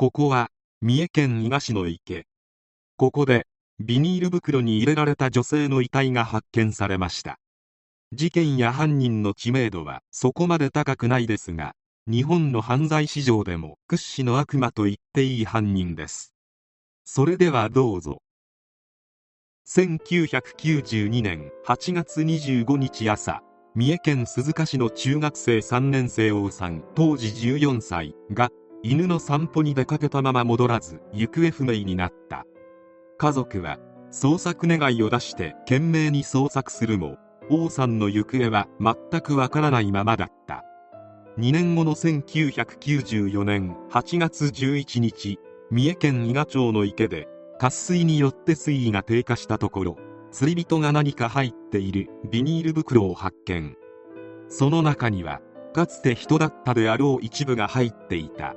ここは、三重県伊賀市の池。ここで、ビニール袋に入れられた女性の遺体が発見されました。事件や犯人の知名度はそこまで高くないですが、日本の犯罪史上でも屈指の悪魔と言っていい犯人です。それではどうぞ。1992年8月25日朝、三重県鈴鹿市の中学生3年生王さん当時14歳が犬の散歩に出かけたまま戻らず行方不明になった。家族は捜索願いを出して懸命に捜索するも王さんの行方は全くわからないままだった。2年後の1994年8月11日三重県伊賀町の池で渇水によって水位が低下したところ釣り人が何か入っているビニール袋を発見。その中にはかつて人だったであろう一部が入っていた。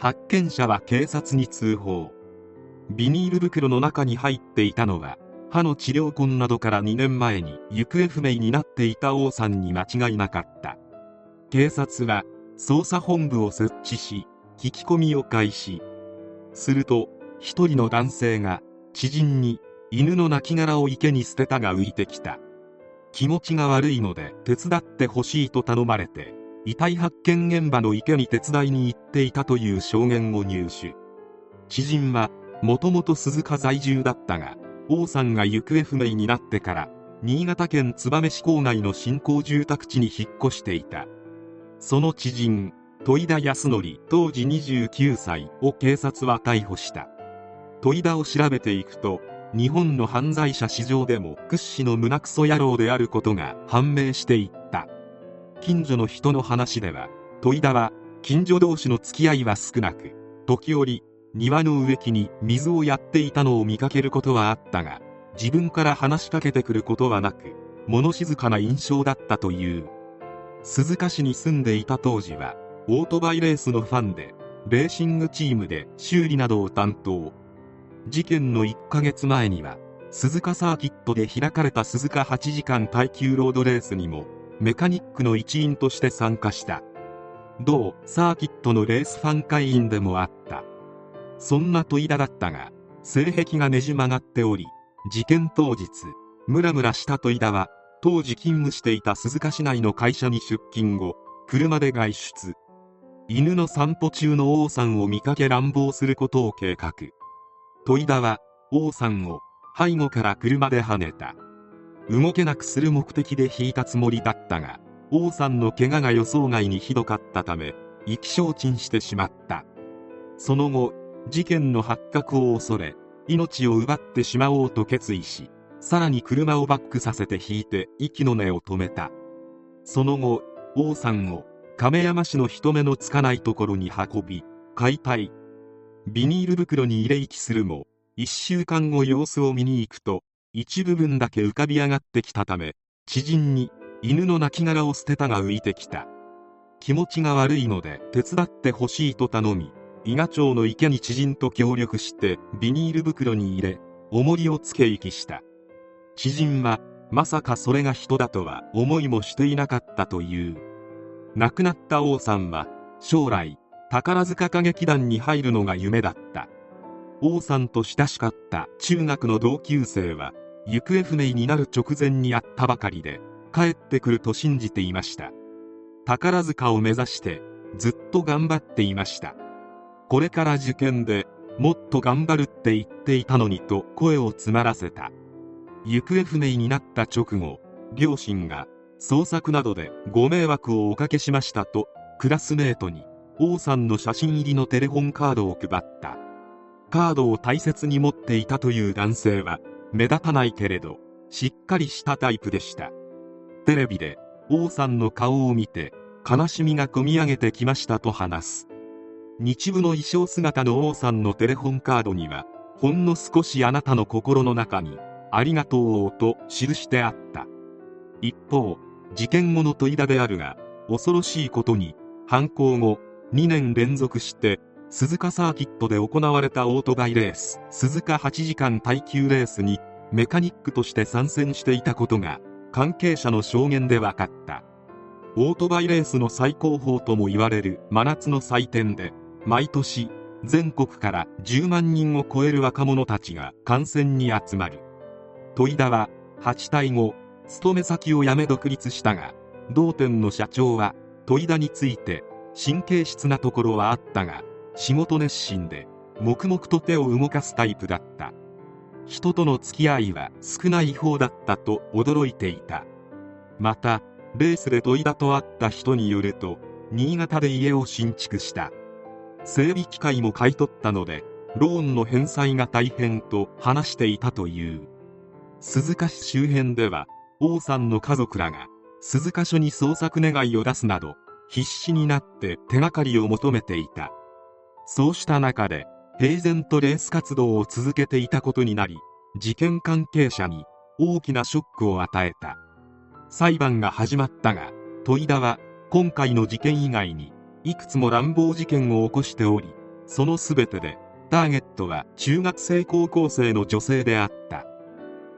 発見者は警察に通報。ビニール袋の中に入っていたのは歯の治療痕などから2年前に行方不明になっていた王さんに間違いなかった。警察は捜査本部を設置し聞き込みを開始。すると一人の男性が知人に犬の亡骸を池に捨てたが浮いてきた。気持ちが悪いので手伝ってほしいと頼まれて遺体発見現場の池に手伝いに行っていたという証言を入手。知人はもともと鈴鹿在住だったが王さんが行方不明になってから新潟県燕市郊外の新興住宅地に引っ越していた。その知人戸井田康則当時29歳を警察は逮捕した。戸井田を調べていくと日本の犯罪者史上でも屈指の胸クソ野郎であることが判明していった。近所の人の話では戸井田は近所同士の付き合いは少なく時折庭の植木に水をやっていたのを見かけることはあったが自分から話しかけてくることはなく物静かな印象だったという。鈴鹿市に住んでいた当時はオートバイレースのファンでレーシングチームで修理などを担当。事件の1ヶ月前には鈴鹿サーキットで開かれた鈴鹿8時間耐久ロードレースにもメカニックの一員として参加した。同サーキットのレースファン会員でもあった。そんな戸井田だったが性癖がねじ曲がっており事件当日ムラムラした戸井田は当時勤務していた鈴鹿市内の会社に出勤後車で外出。犬の散歩中の王さんを見かけ乱暴することを計画。戸井田は王さんを背後から車で跳ねた。動けなくする目的で引いたつもりだったが王さんの怪我が予想外にひどかったため意気消沈してしまった。その後事件の発覚を恐れ命を奪ってしまおうと決意しさらに車をバックさせて引いて息の根を止めた。その後王さんを亀山市の人目のつかないところに運び解体。ビニール袋に入れ息するも1週間後様子を見に行くと一部分だけ浮かび上がってきたため知人に犬の亡骸を捨てたが浮いてきた。気持ちが悪いので手伝ってほしいと頼み伊賀町の池に知人と協力してビニール袋に入れ重りをつけ息した。知人はまさかそれが人だとは思いもしていなかったという。亡くなった王さんは将来宝塚歌劇団に入るのが夢だった。王さんと親しかった中学の同級生は行方不明になる直前に会ったばかりで帰ってくると信じていました。宝塚を目指してずっと頑張っていました。これから受験でもっと頑張るって言っていたのにと声を詰まらせた。行方不明になった直後両親が捜索などでご迷惑をおかけしましたとクラスメートに王さんの写真入りのテレフォンカードを配った。カードを大切に持っていたという男性は目立たないけれどしっかりしたタイプでした。テレビで王さんの顔を見て悲しみがこみ上げてきましたと話す。日舞の衣装姿の王さんのテレフォンカードにはほんの少しあなたの心の中にありがとうと記してあった。一方事件後の問いだであるが恐ろしいことに犯行後2年連続して鈴鹿サーキットで行われたオートバイレース鈴鹿8時間耐久レースにメカニックとして参戦していたことが関係者の証言で分かった。オートバイレースの最高峰とも言われる真夏の祭典で毎年全国から10万人を超える若者たちが観戦に集まる。戸田は8体後勤め先を辞め独立したが同店の社長は戸田について神経質なところはあったが仕事熱心で黙々と手を動かすタイプだった。人との付き合いは少ない方だったと驚いていた。またレースで戸田と会った人によると新潟で家を新築した。整備機械も買い取ったのでローンの返済が大変と話していたという。鈴鹿市周辺では王さんの家族らが鈴鹿署に捜索願いを出すなど必死になって手がかりを求めていた。そうした中で平然とレース活動を続けていたことになり事件関係者に大きなショックを与えた。裁判が始まったが戸井田は今回の事件以外にいくつも乱暴事件を起こしておりその全てでターゲットは中学生高校生の女性であった。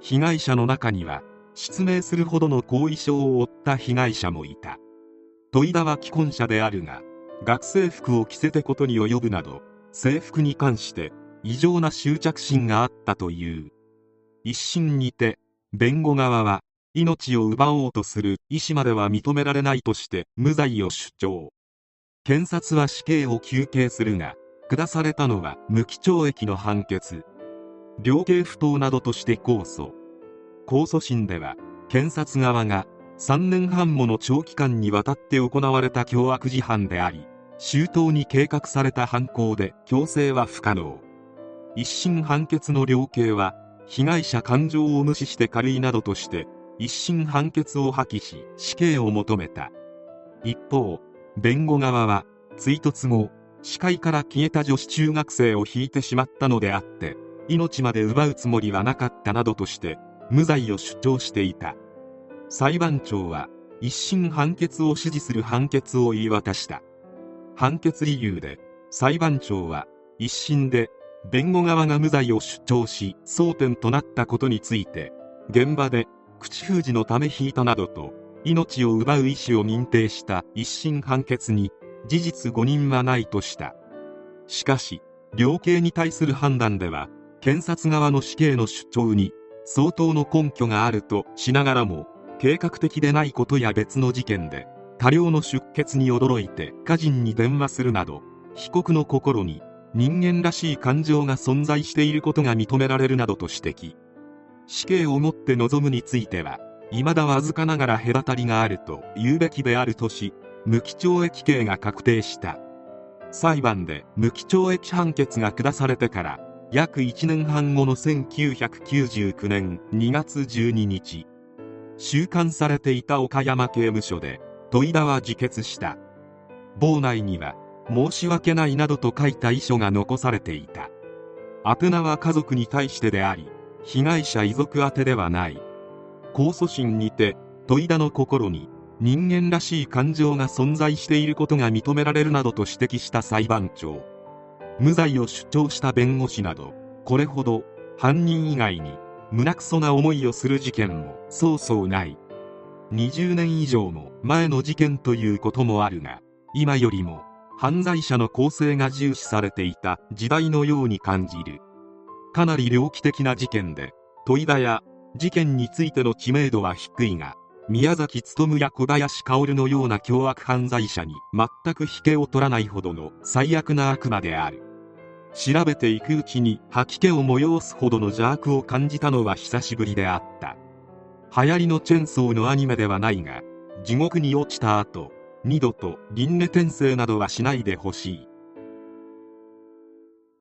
被害者の中には失明するほどの後遺症を負った被害者もいた。戸井田は既婚者であるが学生服を着せてことに及ぶなど制服に関して異常な執着心があったという。一審にて弁護側は命を奪おうとする意思までは認められないとして無罪を主張。検察は死刑を求刑するが下されたのは無期懲役の判決。量刑不当などとして控訴。控訴審では検察側が3年半もの長期間にわたって行われた凶悪事犯であり周到に計画された犯行で強制は不可能。一審判決の量刑は被害者感情を無視して軽いなどとして一審判決を破棄し死刑を求めた。一方弁護側は追突後視界から消えた女子中学生を引いてしまったのであって命まで奪うつもりはなかったなどとして無罪を主張していた。裁判長は一審判決を支持する判決を言い渡した。判決理由で裁判長は一審で弁護側が無罪を主張し争点となったことについて現場で口封じのため引いたなどと命を奪う意思を認定した一審判決に事実誤認はないとした。しかし量刑に対する判断では検察側の死刑の主張に相当の根拠があるとしながらも計画的でないことや別の事件で多量の出血に驚いて家人に電話するなど被告の心に人間らしい感情が存在していることが認められるなどと指摘。死刑をもって望むについては未だわずかながら隔たりがあると言うべきであるとし無期懲役刑が確定した。裁判で無期懲役判決が下されてから約1年半後の1999年2月12日収監されていた岡山刑務所で戸田は自決した。房内には申し訳ないなどと書いた遺書が残されていた。宛名は家族に対してであり被害者遺族宛ではない。控訴審にて戸田の心に人間らしい感情が存在していることが認められるなどと指摘した裁判長。無罪を主張した弁護士などこれほど犯人以外に胸くそな思いをする事件もそうそうない。20年以上も前の事件ということもあるが今よりも犯罪者の構成が重視されていた時代のように感じる。かなり猟奇的な事件で戸田や事件についての知名度は低いが宮崎勉や小林薫のような凶悪犯罪者に全く引けを取らないほどの最悪な悪魔である。調べていくうちに吐き気を催すほどの邪悪を感じたのは久しぶりであった。流行りのチェンソーのアニメではないが地獄に落ちた後二度と輪廻転生などはしないでほしい。